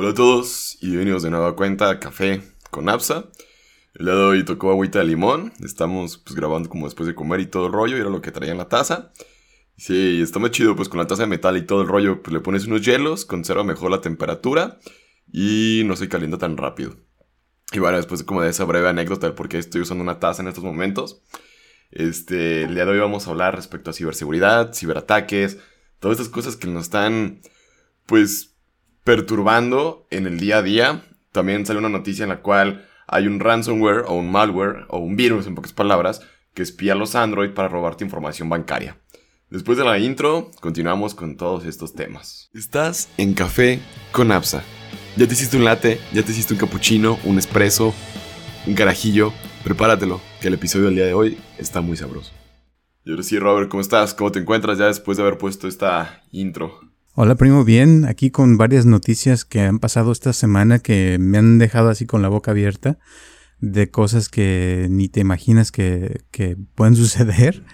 Hola a todos y bienvenidos de nueva cuenta a Café con Apsa. El día de hoy tocó agüita de limón. Estamos pues grabando como después de comer y todo el rollo. Era lo que traía en la taza. Sí, está muy chido pues con la taza de metal y todo el rollo. Pues le pones unos hielos, conserva mejor la temperatura y no se calienta tan rápido. Y bueno, después como de esa breve anécdota del por qué estoy usando una taza en estos momentos. Este, el día de hoy vamos a hablar respecto a ciberseguridad, ciberataques, todas estas cosas que nos están pues perturbando en el día a día. También sale una noticia en la cual hay un ransomware o un malware o un virus, en pocas palabras, que espía a los Android para robarte información bancaria. Después de la intro, continuamos con todos estos temas. Estás en Café con Apsa. Ya te hiciste un latte, ya te hiciste un cappuccino, un espresso, un carajillo. Prepáratelo, que el episodio del día de hoy está muy sabroso. Y ahora sí, Robert, ¿cómo estás? ¿Cómo te encuentras ya después de haber puesto esta intro? Hola primo, bien, aquí con varias noticias que han pasado esta semana que me han dejado así con la boca abierta de cosas que ni te imaginas que, pueden suceder.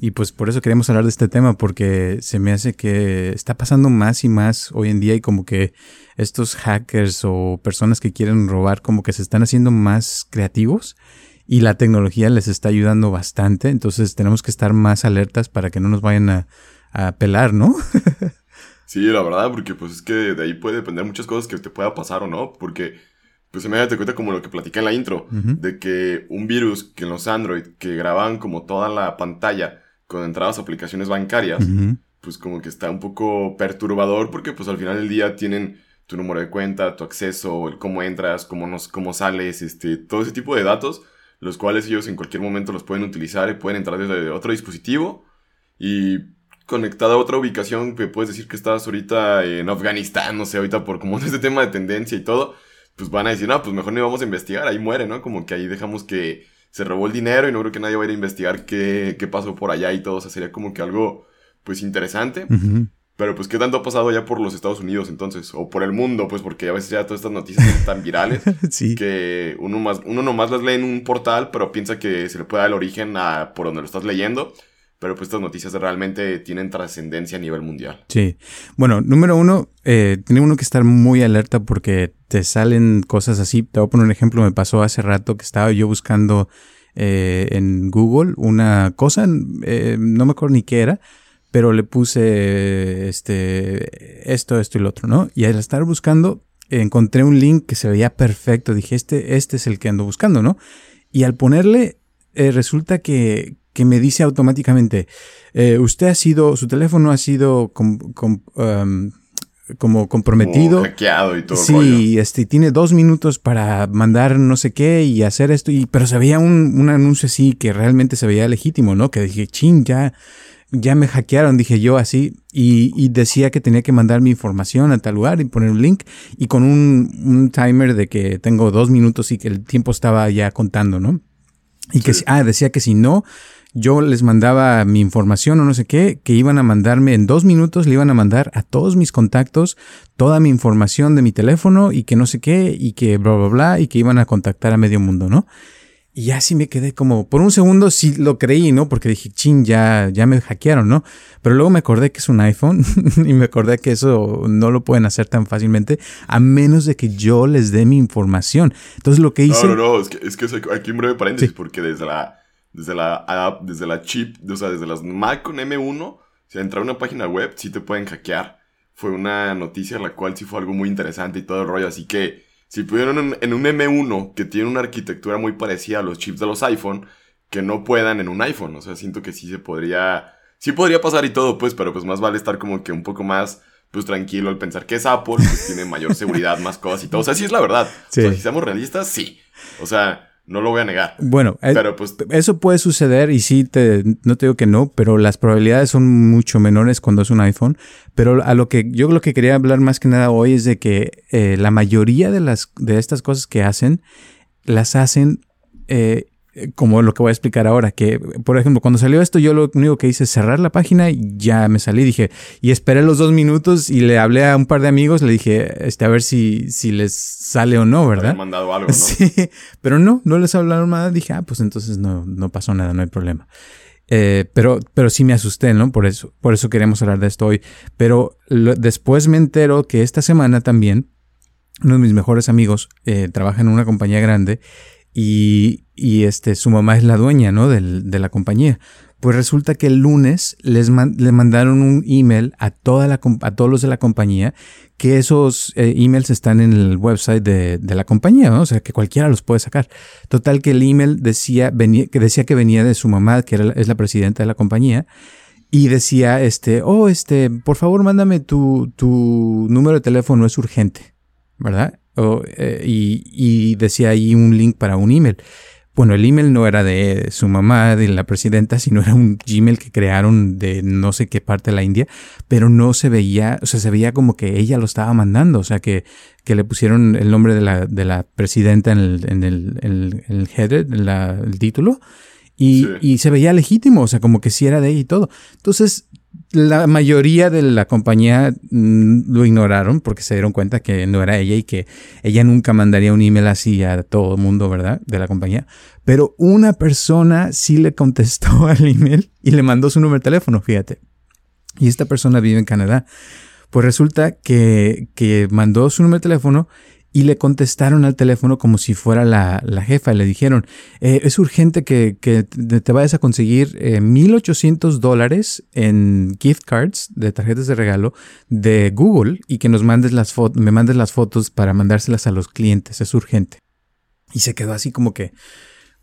y pues por eso queremos hablar de este tema, porque se me hace que está pasando más y más hoy en día y como que estos hackers o personas que quieren robar como que se están haciendo más creativos y la tecnología les está ayudando bastante, entonces tenemos que estar más alertas para que no nos vayan a a pelar, ¿no? sí, la verdad, porque pues es que de ahí puede depender muchas cosas que te pueda pasar o no, porque pues se me da cuenta como lo que platicé en la intro, de que un virus que en los Android que graban como toda la pantalla con entradas a aplicaciones bancarias, pues como que está un poco perturbador porque pues al final del día tienen tu número de cuenta, tu acceso, el cómo entras, cómo, nos, cómo sales, este, todo ese tipo de datos, los cuales ellos en cualquier momento los pueden utilizar y pueden entrar desde otro dispositivo y conectada a otra ubicación que puedes decir que estás ahorita en Afganistán, no sé, ahorita por como este tema de tendencia y todo, pues van a decir, no, pues mejor no vamos a investigar, ahí muere, ¿no? Como que ahí dejamos que se robó el dinero y no creo que nadie vaya a investigar qué, qué pasó por allá y todo, o sea, sería como que algo, pues, interesante. Pero pues, ¿qué tanto ha pasado ya por los Estados Unidos entonces? O por el mundo, pues, porque a veces ya todas estas noticias son tan virales sí. que uno, más, uno nomás las lee en un portal, pero piensa que se le puede dar el origen a por donde lo estás leyendo pero pues estas noticias realmente tienen trascendencia a nivel mundial. Sí. Bueno, número uno, eh, tiene uno que estar muy alerta porque te salen cosas así. Te voy a poner un ejemplo, me pasó hace rato que estaba yo buscando eh, en Google una cosa, eh, no me acuerdo ni qué era, pero le puse este, esto, esto y lo otro, ¿no? Y al estar buscando, encontré un link que se veía perfecto. Dije, este, este es el que ando buscando, ¿no? Y al ponerle, resulta que, que me dice automáticamente, eh, usted ha sido, su teléfono ha sido um, como comprometido. Como y todo. Sí, este, tiene dos minutos para mandar no sé qué y hacer esto, y, pero se veía un, anuncio así que realmente se veía legítimo, ¿no? Que dije, ching, ya, ya me hackearon, dije yo así, y, decía que tenía que mandar mi información a tal lugar y poner un link, y con un, un timer de que tengo dos minutos y que el tiempo estaba ya contando, ¿no? Y que, ah, decía que si no, yo les mandaba mi información o no sé qué, que iban a mandarme en dos minutos, le iban a mandar a todos mis contactos toda mi información de mi teléfono y que no sé qué, y que bla, bla, bla, y que iban a contactar a medio mundo, ¿no? Y así me quedé como, por un segundo sí lo creí, ¿no? Porque dije, chin, ya, ya me hackearon, ¿no? Pero luego me acordé que es un iPhone y me acordé que eso no lo pueden hacer tan fácilmente a menos de que yo les dé mi información. Entonces lo que hice... No, no, no, es que, es que aquí un breve paréntesis porque desde la desde la desde la chip, o sea, desde las Mac con M1, si entrar a una página web, sí te pueden hackear. Fue una noticia la cual sí fue algo muy interesante y todo el rollo. Así que si pudieron en, un M1 que tiene una arquitectura muy parecida a los chips de los iPhone, que no puedan en un iPhone. O sea, siento que sí se podría. Sí podría pasar y todo, pues, pero pues más vale estar como que un poco más pues tranquilo al pensar que es Apple, pues tiene mayor seguridad, más cosas y todo. O sea, sí es la verdad. Sí. O sea, si seamos realistas, sí. O sea, no lo voy a negar. Bueno, eh, pero pues, eso puede suceder y sí, te, no te digo que no, pero las probabilidades son mucho menores cuando es un iPhone. Pero a lo que yo lo que quería hablar más que nada hoy es de que eh, la mayoría de, las, de estas cosas que hacen, las hacen eh, como lo que voy a explicar ahora, que por ejemplo, cuando salió esto, yo lo único que hice es cerrar la página y ya me salí, dije, y esperé los dos minutos y le hablé a un par de amigos, le dije, este, a ver si, si les sale o no, ¿verdad? mandado algo, ¿no? Sí, pero no, no les hablaron nada, dije, ah, pues entonces no, no pasó nada, no hay problema. Eh, pero, pero sí me asusté, ¿no? Por eso, por eso queremos hablar de esto hoy. Pero después me entero que esta semana también uno de mis mejores amigos eh, trabaja en una compañía grande y, y, este, su mamá es la dueña, ¿no? Del, de la compañía. Pues resulta que el lunes les le mandaron un email a, toda la, a todos los de la compañía que esos eh, emails están en el website de, de la compañía, ¿no? o sea que cualquiera los puede sacar. Total que el email decía, venía, que decía que venía de su mamá, que era, es la presidenta de la compañía, y decía, este, oh, este, por favor mándame tu, tu número de teléfono, es urgente. ¿verdad? Eh, y, decía ahí un link para un email. Bueno, el email no era de su mamá, de la presidenta, sino era un Gmail que crearon de no sé qué parte de la India, pero no se veía, o sea, se veía como que ella lo estaba mandando, o sea, que, que le pusieron el nombre de la, de la presidenta en el, en el, en el header, en el título, y, y, se veía legítimo, o sea, como que sí era de ella y todo. Entonces, la mayoría de la compañía mm, lo ignoraron porque se dieron cuenta que no era ella y que ella nunca mandaría un email así a todo el mundo, ¿verdad? De la compañía. Pero una persona sí le contestó al email y le mandó su número de teléfono, fíjate. Y esta persona vive en Canadá. Pues resulta que, que mandó su número de teléfono y le contestaron al teléfono como si fuera la, la jefa. Le dijeron, eh, es urgente que, que, te vayas a conseguir eh, 1.800 dólares en gift cards de tarjetas de regalo de Google y que nos mandes las me mandes las fotos para mandárselas a los clientes. Es urgente. Y se quedó así como que,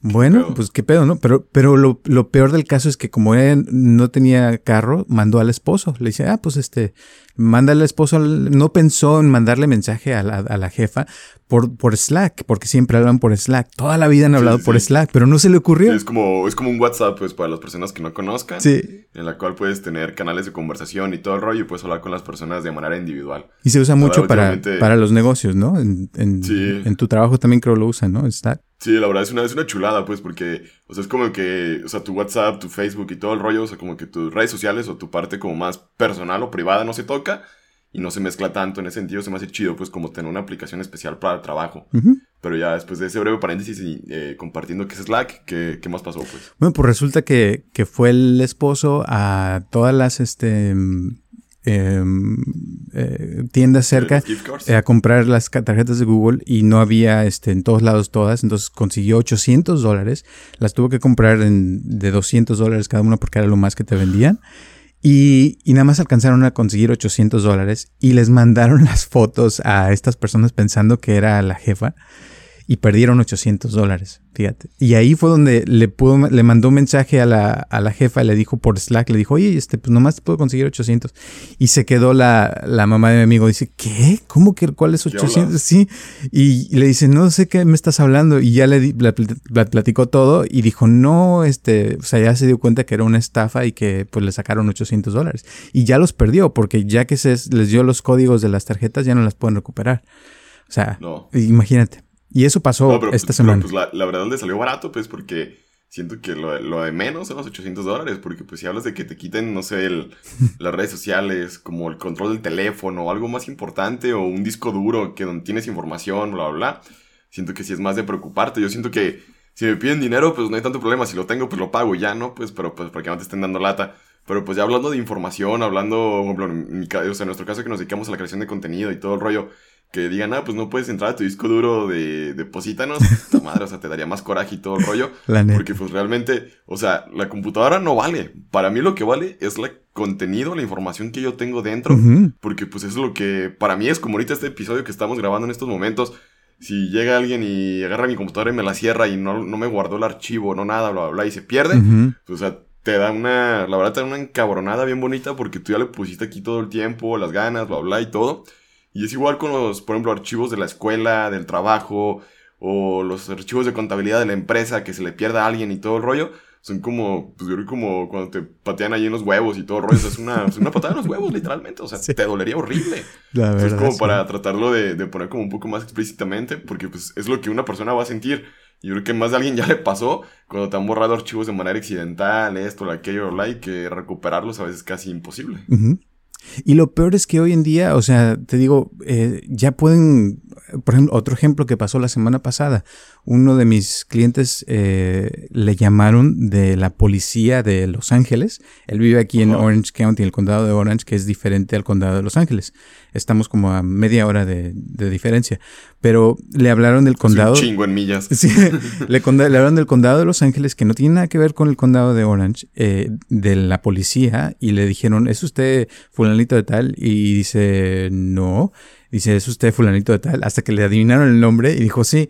bueno, pues qué pedo, ¿no? Pero, pero lo, lo, peor del caso es que como él no tenía carro, mandó al esposo. Le dice, ah, pues este, manda al esposo, no pensó en mandarle mensaje a la, a la jefa, por, por Slack, porque siempre hablan por Slack. Toda la vida han hablado por Slack, pero no se le ocurrió. es, como, es como un WhatsApp, pues, para las personas que no conozcan. Sí. En la cual puedes tener canales de conversación y todo el rollo y puedes hablar con las personas de manera individual. Y se usa mucho para, para los negocios, ¿no? En, en, en, tu trabajo también creo lo usan, ¿no? Slack. Sí, la verdad es una, es una chulada, pues, porque, o sea, es como que, o sea, tu WhatsApp, tu Facebook y todo el rollo, o sea, como que tus redes sociales o tu parte como más personal o privada no se toca y no se mezcla tanto. En ese sentido se me hace chido, pues, como tener una aplicación especial para el trabajo. Pero ya después de ese breve paréntesis y eh, compartiendo que es Slack, ¿qué, ¿qué, más pasó, pues? Bueno, pues resulta que, que fue el esposo a todas las, este... Eh, eh, tiendas cerca eh, a comprar las tarjetas de Google y no había este, en todos lados todas, entonces consiguió 800 dólares, las tuvo que comprar en, de 200 dólares cada una porque era lo más que te vendían y, y, nada más alcanzaron a conseguir 800 dólares y les mandaron las fotos a estas personas pensando que era la jefa y perdieron 800 dólares, fíjate. Y ahí fue donde le pudo, le mandó un mensaje a la, a la jefa, le dijo por Slack, le dijo, oye, este, pues nomás te puedo conseguir 800. Y se quedó la, la mamá de mi amigo, dice, ¿qué? ¿Cómo que cuál es 800? Sí. Y, le dice, no sé qué me estás hablando. Y ya le, le, platicó todo y dijo, no, este, o sea, ya se dio cuenta que era una estafa y que pues le sacaron 800 dólares. Y ya los perdió porque ya que se les dio los códigos de las tarjetas ya no las pueden recuperar. O sea, imagínate. Y eso pasó esta pues, semana. pues la, la, verdad le salió barato, pues, porque siento que lo, lo, de menos son los 800 dólares, porque pues si hablas de que te quiten, no sé, el, las redes sociales, como el control del teléfono, o algo más importante, o un disco duro que donde tienes información, bla, bla, bla, siento que sí es más de preocuparte. Yo siento que si me piden dinero, pues no hay tanto problema, si lo tengo, pues lo pago ya, ¿no? Pues, pero pues porque no te estén dando lata. Pero pues ya hablando de información, hablando, por ejemplo, en, mi, o sea, en nuestro caso que nos dedicamos a la creación de contenido y todo el rollo, que digan, ah, pues no puedes entrar a tu disco duro de deposítanos, tu madre, o sea, te daría más coraje y todo el rollo. porque pues realmente, o sea, la computadora no vale. Para mí lo que vale es el contenido, la información que yo tengo dentro, porque pues es lo que para mí es como ahorita este episodio que estamos grabando en estos momentos. Si llega alguien y agarra mi computadora y me la cierra y no, no me guardó el archivo, no nada, bla, bla, bla, y se pierde, pues, o sea, te da una, la verdad te da una encabronada bien bonita porque tú ya le pusiste aquí todo el tiempo, las ganas, bla, bla, y todo. Y es igual con los, por ejemplo, archivos de la escuela, del trabajo, o los archivos de contabilidad de la empresa que se le pierda a alguien y todo el rollo. Son como, pues yo creo como cuando te patean ahí en los huevos y todo el rollo. es una, es una patada en los huevos, literalmente. O sea, te dolería horrible. La verdad, es como para tratarlo de, de, poner como un poco más explícitamente, porque pues es lo que una persona va a sentir. Yo creo que más de alguien ya le pasó cuando te han borrado archivos de manera accidental, esto, aquello, la y que recuperarlos a veces es casi imposible. Y lo peor es que hoy en día, o sea, te digo, eh, ya pueden por ejemplo, otro ejemplo que pasó la semana pasada, uno de mis clientes eh, le llamaron de la policía de Los Ángeles. Él vive aquí en Orange County, en el condado de Orange, que es diferente al condado de Los Ángeles. Estamos como a media hora de, diferencia. Pero le hablaron del condado. un chingo en millas. Sí, le, hablaron del condado de Los Ángeles, que no tiene nada que ver con el condado de Orange, eh, de la policía, y le dijeron, ¿es usted fulanito de tal? Y dice, no. Dice, ¿es usted fulanito de tal? Hasta que le adivinaron el nombre y dijo, sí.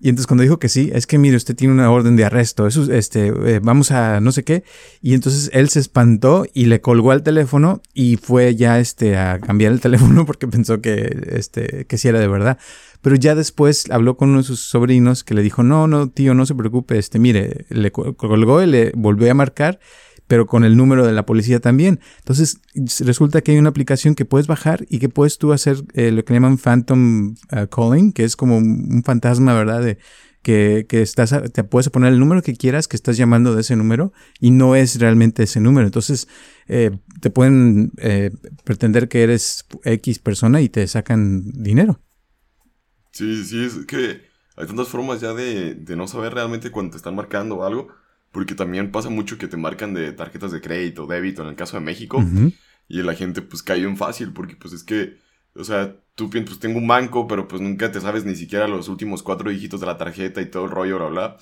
Y entonces cuando dijo que sí, es que mire, usted tiene una orden de arresto, eso, este, eh, vamos a no sé qué. Y entonces él se espantó y le colgó al teléfono y fue ya, este, a cambiar el teléfono porque pensó que, este, que sí era de verdad. Pero ya después habló con uno de sus sobrinos que le dijo, no, no, tío, no se preocupe, este, mire, le colgó y le volvió a marcar pero con el número de la policía también. Entonces, resulta que hay una aplicación que puedes bajar y que puedes tú hacer eh, lo que llaman Phantom uh, Calling, que es como un, fantasma, ¿verdad? De, que, que, estás, te puedes poner el número que quieras, que estás llamando de ese número y no es realmente ese número. Entonces, eh, te pueden eh, pretender que eres X persona y te sacan dinero. Sí, sí, es que hay tantas formas ya de, de no saber realmente cuando te están marcando algo porque también pasa mucho que te marcan de tarjetas de crédito, débito, en el caso de México. Y la gente pues cae en fácil porque pues es que, o sea, tú piensas, pues tengo un banco, pero pues nunca te sabes ni siquiera los últimos cuatro dígitos de la tarjeta y todo el rollo, bla, bla.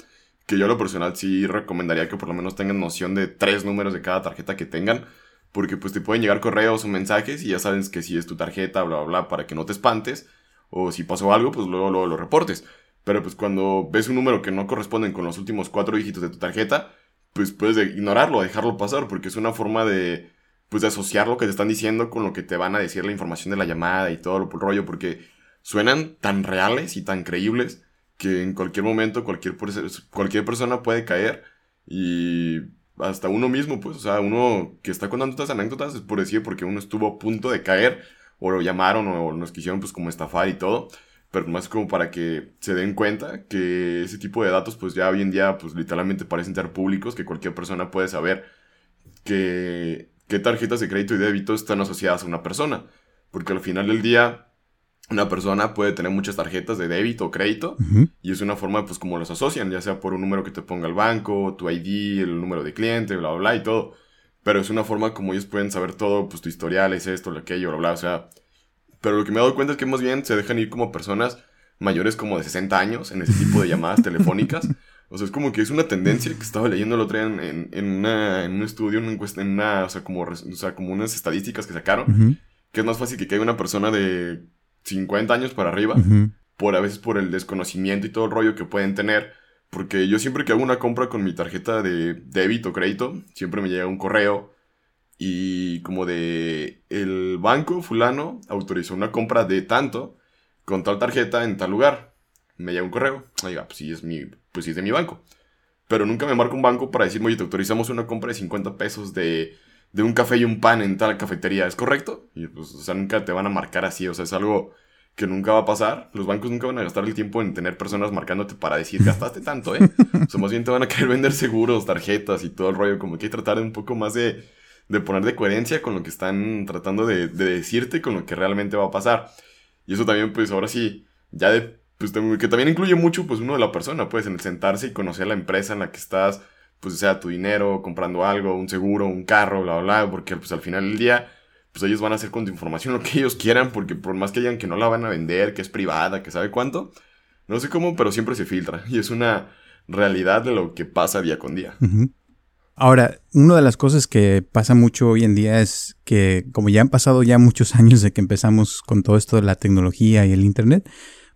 Que yo a lo personal sí recomendaría que por lo menos tengan noción de tres números de cada tarjeta que tengan. Porque pues te pueden llegar correos o mensajes y ya sabes que si es tu tarjeta, bla, bla, bla, para que no te espantes. O si pasó algo, pues luego, luego lo reportes. Pero pues cuando ves un número que no corresponde con los últimos cuatro dígitos de tu tarjeta, pues puedes ignorarlo, dejarlo pasar, porque es una forma de, pues de asociar lo que te están diciendo con lo que te van a decir la información de la llamada y todo el rollo, porque suenan tan reales y tan creíbles que en cualquier momento cualquier, cualquier persona puede caer y hasta uno mismo, pues, o sea, uno que está contando estas anécdotas es por decir porque uno estuvo a punto de caer o lo llamaron o nos quisieron pues como estafar y todo pero más como para que se den cuenta que ese tipo de datos pues ya hoy en día pues literalmente parecen ser públicos, que cualquier persona puede saber que qué tarjetas de crédito y débito están asociadas a una persona, porque al final del día una persona puede tener muchas tarjetas de débito o crédito y es una forma pues como los asocian, ya sea por un número que te ponga el banco, tu ID, el número de cliente, bla, bla, bla y todo. Pero es una forma como ellos pueden saber todo, pues tu historial es esto, lo aquello, bla, bla, o sea, pero lo que me he dado cuenta es que más bien se dejan ir como personas mayores como de 60 años en ese tipo de llamadas telefónicas. O sea, es como que es una tendencia que estaba leyendo el otro día en, en, una, en un estudio, en una encuesta, en una, o sea, como, o sea, como unas estadísticas que sacaron, que es más fácil que caiga una persona de 50 años para arriba, por a veces por el desconocimiento y todo el rollo que pueden tener. Porque yo siempre que hago una compra con mi tarjeta de débito o crédito, siempre me llega un correo y como de el banco fulano autorizó una compra de tanto con tal tarjeta en tal lugar. Me llega un correo. Oiga, pues sí es mi, pues sí es de mi banco. Pero nunca me marca un banco para decirme, oye, te autorizamos una compra de 50 pesos de, de un café y un pan en tal cafetería. ¿Es correcto? Y pues, o sea, nunca te van a marcar así. O sea, es algo que nunca va a pasar. Los bancos nunca van a gastar el tiempo en tener personas marcándote para decir, gastaste tanto, ¿eh? o sea, más bien te van a querer vender seguros, tarjetas y todo el rollo. Como que hay que tratar de un poco más de de poner de coherencia con lo que están tratando de, de decirte, con lo que realmente va a pasar. Y eso también, pues ahora sí, ya de, pues que también incluye mucho, pues uno de la persona, pues en sentarse y conocer la empresa en la que estás, pues sea tu dinero, comprando algo, un seguro, un carro, bla, bla, bla, porque pues al final del día, pues ellos van a hacer con tu información lo que ellos quieran, porque por más que digan que no la van a vender, que es privada, que sabe cuánto, no sé cómo, pero siempre se filtra. Y es una realidad de lo que pasa día con día. Ahora, una de las cosas que pasa mucho hoy en día es que como ya han pasado ya muchos años de que empezamos con todo esto de la tecnología y el Internet,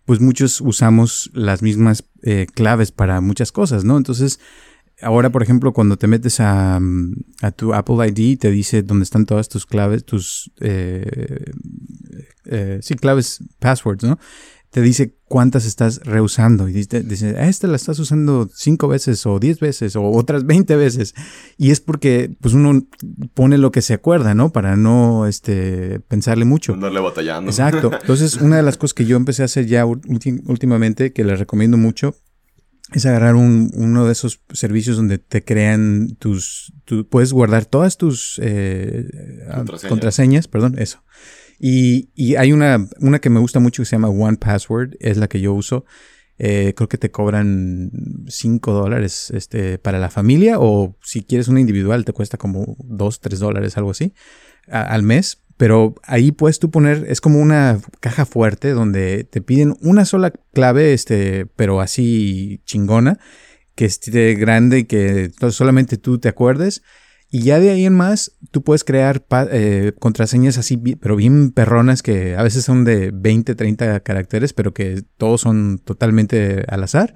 pues muchos usamos las mismas eh, claves para muchas cosas, ¿no? Entonces, ahora, por ejemplo, cuando te metes a, tu Apple ID, te dice dónde están todas tus claves, tus, eh, eh, sí, claves, passwords, ¿no? Te dice cuántas estás reusando y dice, dice esta la estás usando cinco veces o diez veces o otras veinte veces. Y es porque pues uno pone lo que se acuerda, ¿no? Para no este, pensarle mucho. Andarle batallando. Exacto. Entonces, una de las cosas que yo empecé a hacer ya últimamente, que les recomiendo mucho, es agarrar uno de esos servicios donde te crean tus, puedes guardar todas tus eh, contraseñas, perdón, eso Y, hay una, una que me gusta mucho que se llama One Password, es la que yo uso. Eh, creo que te cobran 5 dólares este, para la familia o si quieres una individual te cuesta como 2, 3 dólares, algo así, al mes. Pero ahí puedes tú poner, es como una caja fuerte donde te piden una sola clave, este, pero así chingona, que esté grande y que solamente tú te acuerdes y ya de ahí en más, tú puedes crear eh, contraseñas así, pero bien perronas, que a veces son de 20, 30 caracteres, pero que todos son totalmente al azar.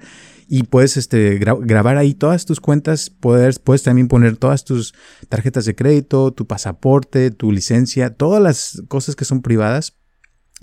Y puedes este, grabar ahí todas tus cuentas, puedes, puedes también poner todas tus tarjetas de crédito, tu pasaporte, tu licencia, todas las cosas que son privadas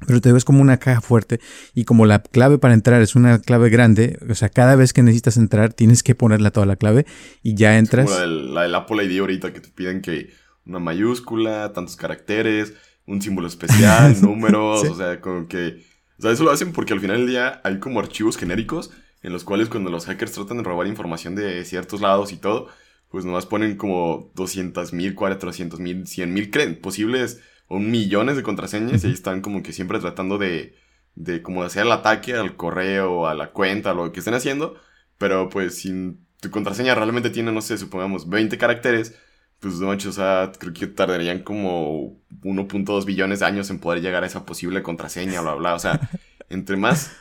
pero te ves como una caja fuerte y como la clave para entrar es una clave grande, o sea, cada vez que necesitas entrar tienes que ponerla toda la clave y ya entras. como la del, Apple ID ahorita que te piden que una mayúscula, tantos caracteres, un símbolo especial, números, o sea, como que... O sea, eso lo hacen porque al final del día hay como archivos genéricos en los cuales cuando los hackers tratan de robar información de ciertos lados y todo, pues nomás ponen como 200 mil, 400 mil, 100 mil posibles un millones de contraseñas y ahí están como que siempre tratando de, de como hacer el ataque al correo, a la cuenta, a lo que estén haciendo. Pero pues si tu contraseña realmente tiene, no sé, supongamos 20 caracteres, pues no manches, o sea, creo que tardarían como 1.2 billones de años en poder llegar a esa posible contraseña, bla, bla. O sea, entre más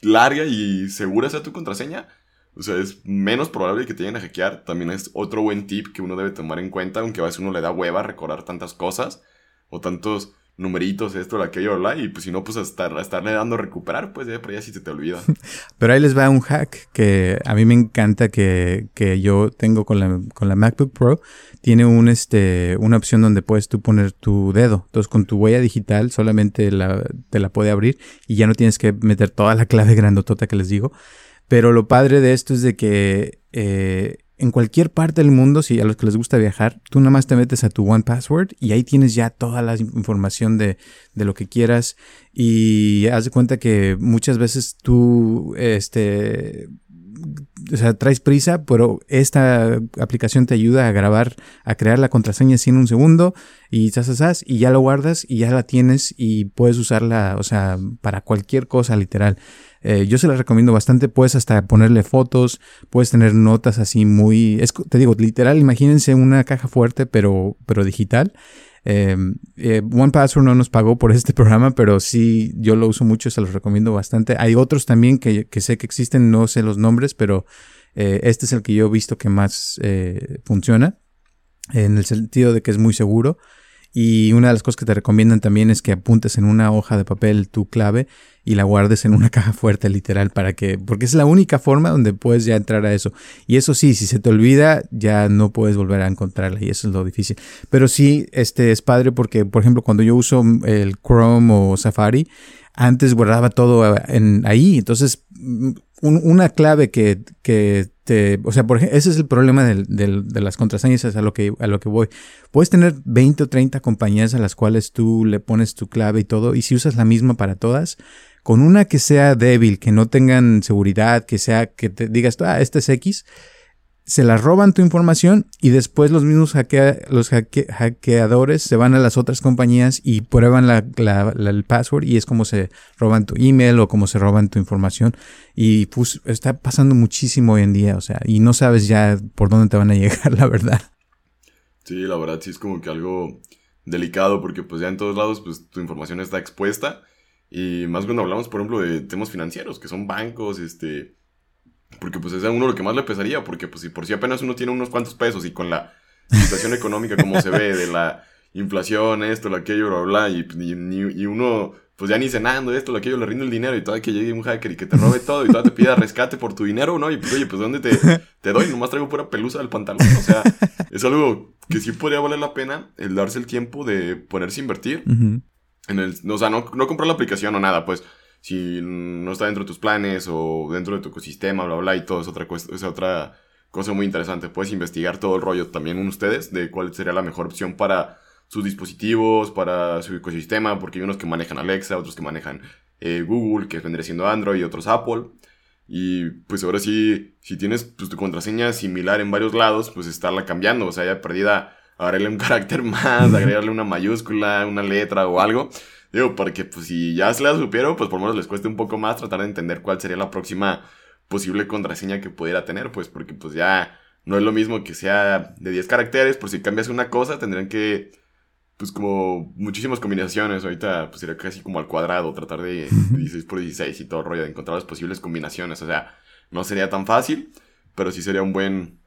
larga y segura sea tu contraseña, o sea, es menos probable que te vayan a hackear. También es otro buen tip que uno debe tomar en cuenta, aunque a veces uno le da hueva recordar tantas cosas o tantos numeritos, esto, aquello, bla, y pues si no, pues a, estar, a estarle dando a recuperar, pues ya, pero ya sí se te olvida. Pero ahí les va un hack que a mí me encanta que, que yo tengo con la, con la MacBook Pro. Tiene un, este, una opción donde puedes tú poner tu dedo. Entonces con tu huella digital solamente la, te la puede abrir y ya no tienes que meter toda la clave grandotota que les digo. Pero lo padre de esto es de que eh, en cualquier parte del mundo, si a los que les gusta viajar, tú nada más te metes a tu One Password y ahí tienes ya toda la información de, de lo que quieras. Y haz de cuenta que muchas veces tú, este, o sea, traes prisa, pero esta aplicación te ayuda a grabar, a crear la contraseña así en un segundo y zas, y ya lo guardas y ya la tienes y puedes usarla, o sea, para cualquier cosa literal. Eh, yo se la recomiendo bastante. Puedes hasta ponerle fotos, puedes tener notas así muy. te digo, literal, imagínense una caja fuerte, pero, pero digital. Em, eh, One Password no nos pagó por este programa, pero sí, yo lo uso mucho, se los recomiendo bastante. Hay otros también que, sé que existen, no sé los nombres, pero eh, este es el que yo he visto que más funciona, en el sentido de que es muy seguro. Y una de las cosas que te recomiendan también es que apuntes en una hoja de papel tu clave y la guardes en una caja fuerte literal para que, porque es la única forma donde puedes ya entrar a eso. Y eso sí, si se te olvida, ya no puedes volver a encontrarla y eso es lo difícil. Pero sí, este es padre porque, por ejemplo, cuando yo uso el Chrome o Safari, antes guardaba todo en, ahí. Entonces, una clave que, que te, o sea, por ejemplo, ese es el problema del, de las contraseñas, a lo, que, a lo que voy. Puedes tener 20 o 30 compañías a las cuales tú le pones tu clave y todo, y si usas la misma para todas, con una que sea débil, que no tengan seguridad, que sea, que te digas, ah, este es X, se la roban tu información y después los mismos los hackeadores se van a las otras compañías y prueban la, el password y es como se roban tu email o como se roban tu información y pues está pasando muchísimo hoy en día, o sea, y no sabes ya por dónde te van a llegar, la verdad. Sí, la verdad sí es como que algo delicado porque pues ya en todos lados pues tu información está expuesta y más cuando hablamos por ejemplo de temas financieros que son bancos, este porque pues es a uno lo que más le pesaría, porque pues si por si apenas uno tiene unos cuantos pesos y con la situación económica como se ve, de la inflación, esto, lo aquello, bla, bla, y, y, uno pues ya ni cenando esto, lo aquello, le rinde el dinero y todo, que llegue un hacker y que te robe todo y todo te pida rescate por tu dinero, ¿no? Y pues oye, pues ¿dónde te, te doy? Nomás traigo pura pelusa del pantalón. O sea, es algo que sí podría valer la pena el darse el tiempo de ponerse a invertir. En el, o sea, no, no comprar la aplicación o nada, pues si no está dentro de tus planes o dentro de tu ecosistema, bla, bla, y todo es otra, es otra cosa muy interesante. Puedes investigar todo el rollo también ustedes de cuál sería la mejor opción para sus dispositivos, para su ecosistema, porque hay unos que manejan Alexa, otros que manejan eh, Google, que vendría siendo Android, y otros Apple. Y pues ahora sí, si tienes pues, tu contraseña similar en varios lados, pues estarla cambiando. O sea, ya perdida agregarle un carácter más, agregarle una mayúscula, una letra o algo. Digo, porque pues si ya se la supieron, pues por lo menos les cueste un poco más tratar de entender cuál sería la próxima posible contraseña que pudiera tener, pues porque pues ya no es lo mismo que sea de 10 caracteres, por si cambias una cosa tendrían que, pues como muchísimas combinaciones, ahorita pues sería casi como al cuadrado, tratar de 16 por 16 y todo el rollo, de encontrar las posibles combinaciones, o sea, no sería tan fácil, pero sí sería un buen,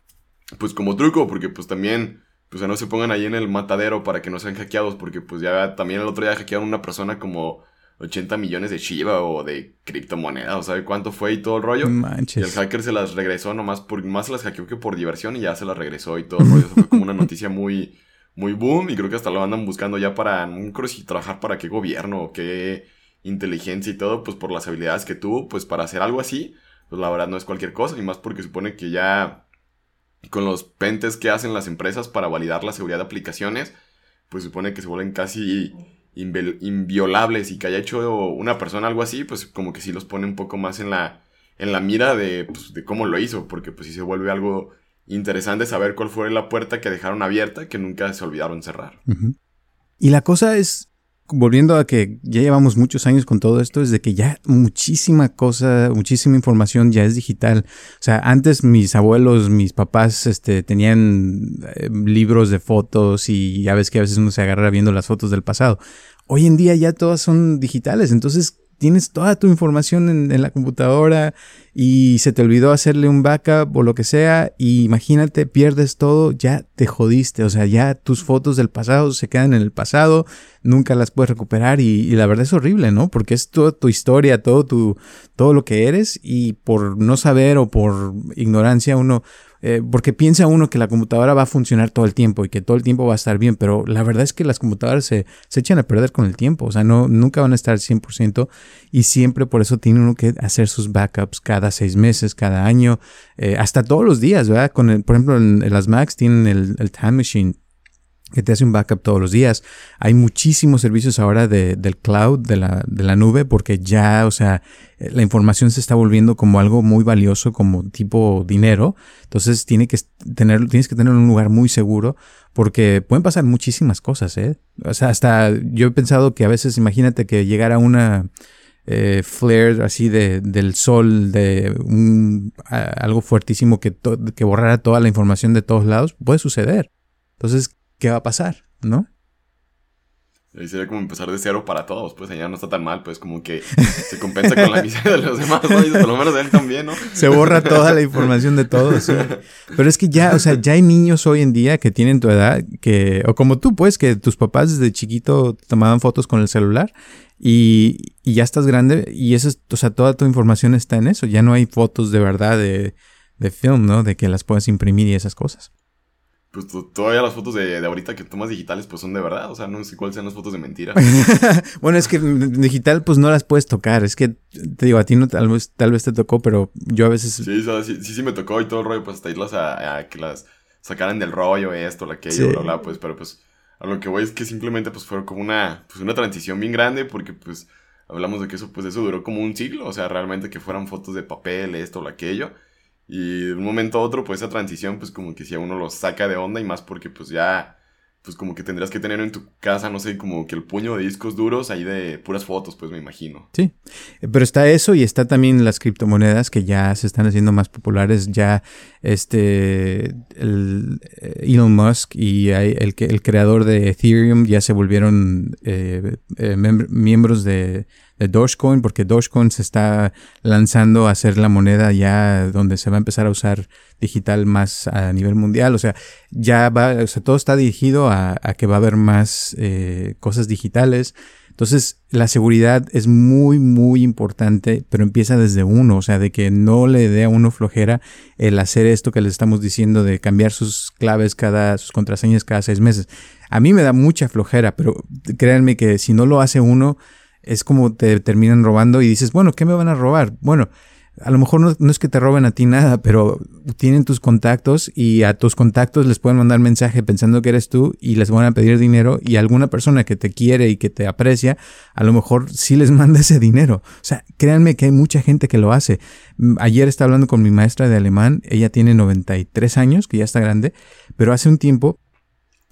pues como truco, porque pues también, pues no se pongan ahí en el matadero para que no sean hackeados, porque pues ya también el otro día hackearon una persona como 80 millones de Shiba o de criptomonedas, o sabe cuánto fue y todo el rollo. Y el hacker se las regresó nomás por, más se las hackeó que por diversión y ya se las regresó y todo el rollo. Eso fue como una noticia muy, muy boom y creo que hasta lo andan buscando ya para, no creo si trabajar para qué gobierno o qué inteligencia y todo, pues por las habilidades que tuvo, pues para hacer algo así, pues la verdad no es cualquier cosa, y más porque supone que ya con los pentes que hacen las empresas para validar la seguridad de aplicaciones, pues supone que se vuelven casi inviolables y que haya hecho una persona algo así, pues como que sí los pone un poco más en la, en la mira de, pues, de cómo lo hizo, porque pues sí se vuelve algo interesante saber cuál fue la puerta que dejaron abierta que nunca se olvidaron cerrar. Y la cosa es, volviendo a que ya llevamos muchos años con todo esto, es de que ya muchísima cosa, muchísima información ya es digital. O sea, antes mis abuelos, mis papás, este, tenían eh, libros de fotos y ya ves que a veces uno se agarra viendo las fotos del pasado. Hoy en día ya todas son digitales, entonces tienes toda tu información en, la computadora y se te olvidó hacerle un backup o lo que sea, y imagínate, pierdes todo, ya te jodiste, o sea, ya tus fotos del pasado se quedan en el pasado, nunca las puedes recuperar y, la verdad es horrible, ¿no? Porque es toda tu historia, todo tu, todo lo que eres y por no saber o por ignorancia uno eh, porque piensa uno que la computadora va a funcionar todo el tiempo y que todo el tiempo va a estar bien, pero la verdad es que las computadoras se, se echan a perder con el tiempo, o sea, no, nunca van a estar 100% y siempre por eso tiene uno que hacer sus backups cada seis meses, cada año, eh, hasta todos los días, ¿verdad? Con el, por ejemplo, en, las Macs tienen el Time Machine que te hace un backup todos los días. Hay muchísimos servicios ahora de, del cloud, de la, de la nube, porque ya, o sea, la información se está volviendo como algo muy valioso, como tipo dinero. Entonces tiene que tener, tienes que tener un lugar muy seguro, porque pueden pasar muchísimas cosas, ¿eh? O sea, hasta yo he pensado que a veces, imagínate que llegara una eh, flare así de, del sol, de un, algo fuertísimo que, que borrara toda la información de todos lados, puede suceder. Entonces, ¿qué va a pasar? ¿No? Ahí sería como empezar de cero para todos, pues allá no está tan mal, pues como que se compensa con la miseria de los demás, ¿no? Y por lo menos él también, ¿no? Se borra toda la información de todos, sí. Pero es que ya, o sea, ya hay niños hoy en día que tienen tu edad, que, o como tú, pues, que tus papás desde chiquito tomaban fotos con el celular y, y ya estás grande y eso es, o sea, toda tu información está en eso, ya no hay fotos de verdad de, de film, ¿no? De que las puedas imprimir y esas cosas pues todavía las fotos de, ahorita que tomas digitales pues son de verdad, o sea, no sé cuáles sean las fotos de mentira. bueno, es que digital pues no las puedes tocar, es que te digo, a ti no tal vez, tal vez te tocó, pero yo a veces... Sí, sí, sí, me tocó y todo el rollo, pues hasta irlas a, que las sacaran del rollo, esto, aquello, bla, bla, pues, pero pues a lo que voy es que simplemente pues fue como una, pues una transición bien grande porque pues hablamos de que eso pues eso duró como un siglo, o sea, realmente que fueran fotos de papel, esto o aquello. Y de un momento a otro, pues esa transición, pues como que si a uno lo saca de onda y más porque pues ya, pues como que tendrías que tener en tu casa, no sé, como que el puño de discos duros ahí de puras fotos, pues me imagino. Sí, pero está eso y está también las criptomonedas que ya se están haciendo más populares, ya este, el, eh, Elon Musk y el, el creador de Ethereum ya se volvieron eh, eh, miembros de de Dogecoin, porque Dogecoin se está lanzando a ser la moneda ya donde se va a empezar a usar digital más a nivel mundial. O sea, ya va, o sea, todo está dirigido a, que va a haber más eh, cosas digitales. Entonces, la seguridad es muy, muy importante, pero empieza desde uno, o sea, de que no le dé a uno flojera el hacer esto que les estamos diciendo de cambiar sus claves cada, sus contraseñas cada seis meses. A mí me da mucha flojera, pero créanme que si no lo hace uno, es como te terminan robando y dices, bueno, ¿qué me van a robar? Bueno, a lo mejor no, es que te roben a ti nada, pero tienen tus contactos y a tus contactos les pueden mandar mensaje pensando que eres tú y les van a pedir dinero y alguna persona que te quiere y que te aprecia, a lo mejor sí les manda ese dinero. O sea, créanme que hay mucha gente que lo hace. Mm, ayer estaba hablando con mi maestra de alemán, ella tiene 93 años, que ya está grande, pero hace un tiempo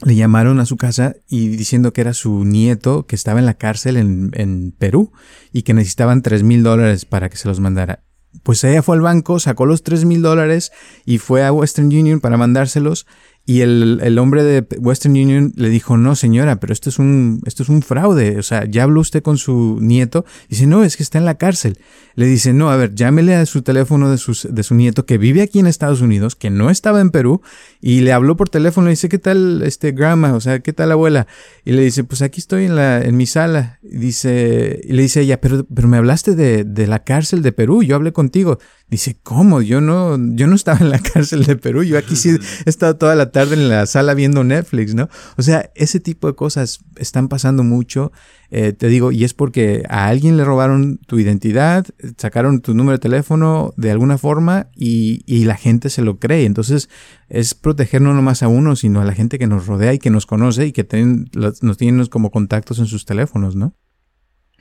le llamaron a su casa y diciendo que era su nieto que estaba en la cárcel en, Perú y que necesitaban 3 mil dólares para que se los mandara. Pues ella fue al banco, sacó los 3 mil dólares y fue a Western Union para mandárselos y el, el, hombre de Western Union le dijo, no señora, pero esto es un, esto es un fraude. O sea, ya habló usted con su nieto. Dice, no, es que está en la cárcel. Le dice, no, a ver, llámele a su teléfono de, sus, de su nieto que vive aquí en Estados Unidos, que no estaba en Perú, y le habló por teléfono y dice, ¿qué tal, este, grandma? O sea, ¿qué tal abuela? Y le dice, pues aquí estoy en la, en mi sala. Y dice, y le dice ella, pero, pero me hablaste de, de la cárcel de Perú, yo hablé contigo. Dice, ¿cómo? Yo no, yo no estaba en la cárcel de Perú, yo aquí sí he estado toda la tarde en la sala viendo Netflix, ¿no? O sea, ese tipo de cosas están pasando mucho, eh, te digo, y es porque a alguien le robaron tu identidad, sacaron tu número de teléfono de alguna forma y, y la gente se lo cree. Entonces, es proteger no nomás a uno, sino a la gente que nos rodea y que nos conoce y que tienen, nos tienen como contactos en sus teléfonos, ¿no?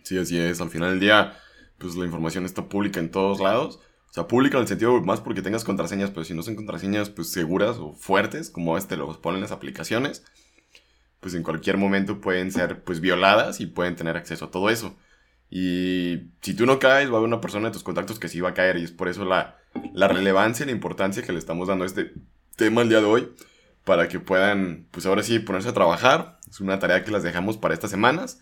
Sí, así es. Al final del día, pues la información está pública en todos lados. Sea, pública en el sentido más porque tengas contraseñas, pero si no son contraseñas pues seguras o fuertes, como este los ponen las aplicaciones, pues en cualquier momento pueden ser pues violadas y pueden tener acceso a todo eso. Y si tú no caes, va a haber una persona de tus contactos que sí va a caer y es por eso la, la relevancia y la importancia que le estamos dando a este tema el día de hoy, para que puedan pues ahora sí ponerse a trabajar. Es una tarea que las dejamos para estas semanas.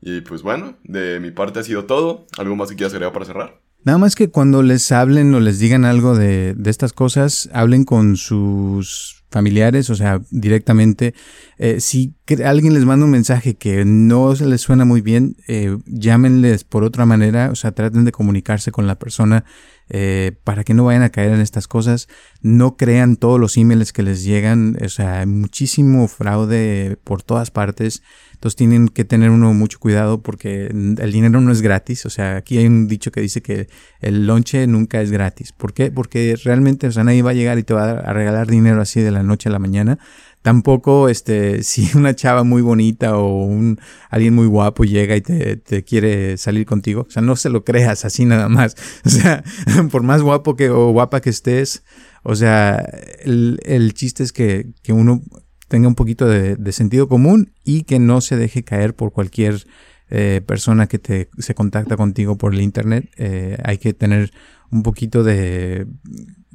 Y pues bueno, de mi parte ha sido todo. ¿Algo más que quieras agregar para cerrar? Nada más que cuando les hablen o les digan algo de, de estas cosas, hablen con sus familiares, o sea, directamente. Eh, si alguien les manda un mensaje que no se les suena muy bien, eh, llámenles por otra manera, o sea, traten de comunicarse con la persona eh, para que no vayan a caer en estas cosas. No crean todos los emails que les llegan, o sea, hay muchísimo fraude por todas partes. Entonces tienen que tener uno mucho cuidado porque el dinero no es gratis. O sea, aquí hay un dicho que dice que el lonche nunca es gratis. ¿Por qué? Porque realmente, o sea, nadie va a llegar y te va a regalar dinero así de la noche a la mañana. Tampoco, este, si una chava muy bonita o un alguien muy guapo llega y te, te quiere salir contigo, o sea, no se lo creas así nada más. O sea, por más guapo que o guapa que estés, o sea, el, el chiste es que, que uno tenga un poquito de, sentido común y que no se deje caer por cualquier eh, persona que te, se contacta contigo por el internet. Eh, hay que tener un poquito de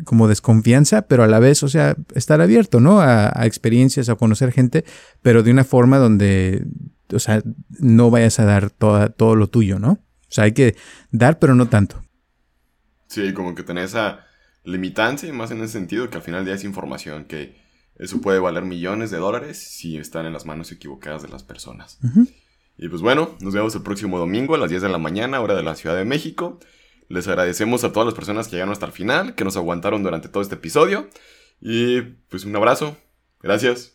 como desconfianza, pero a la vez, o sea, estar abierto, ¿no? A, experiencias, a conocer gente, pero de una forma donde, o sea, no vayas a dar toda, todo lo tuyo, ¿no? O sea, hay que dar, pero no tanto. Sí, como que tener esa limitancia, y más en ese sentido, que al final ya es información que eso puede valer millones de dólares si están en las manos equivocadas de las personas. Y pues bueno, nos vemos el próximo domingo a las 10 de la mañana, hora de la Ciudad de México. Les agradecemos a todas las personas que llegaron hasta el final, que nos aguantaron durante todo este episodio. Y pues un abrazo. Gracias.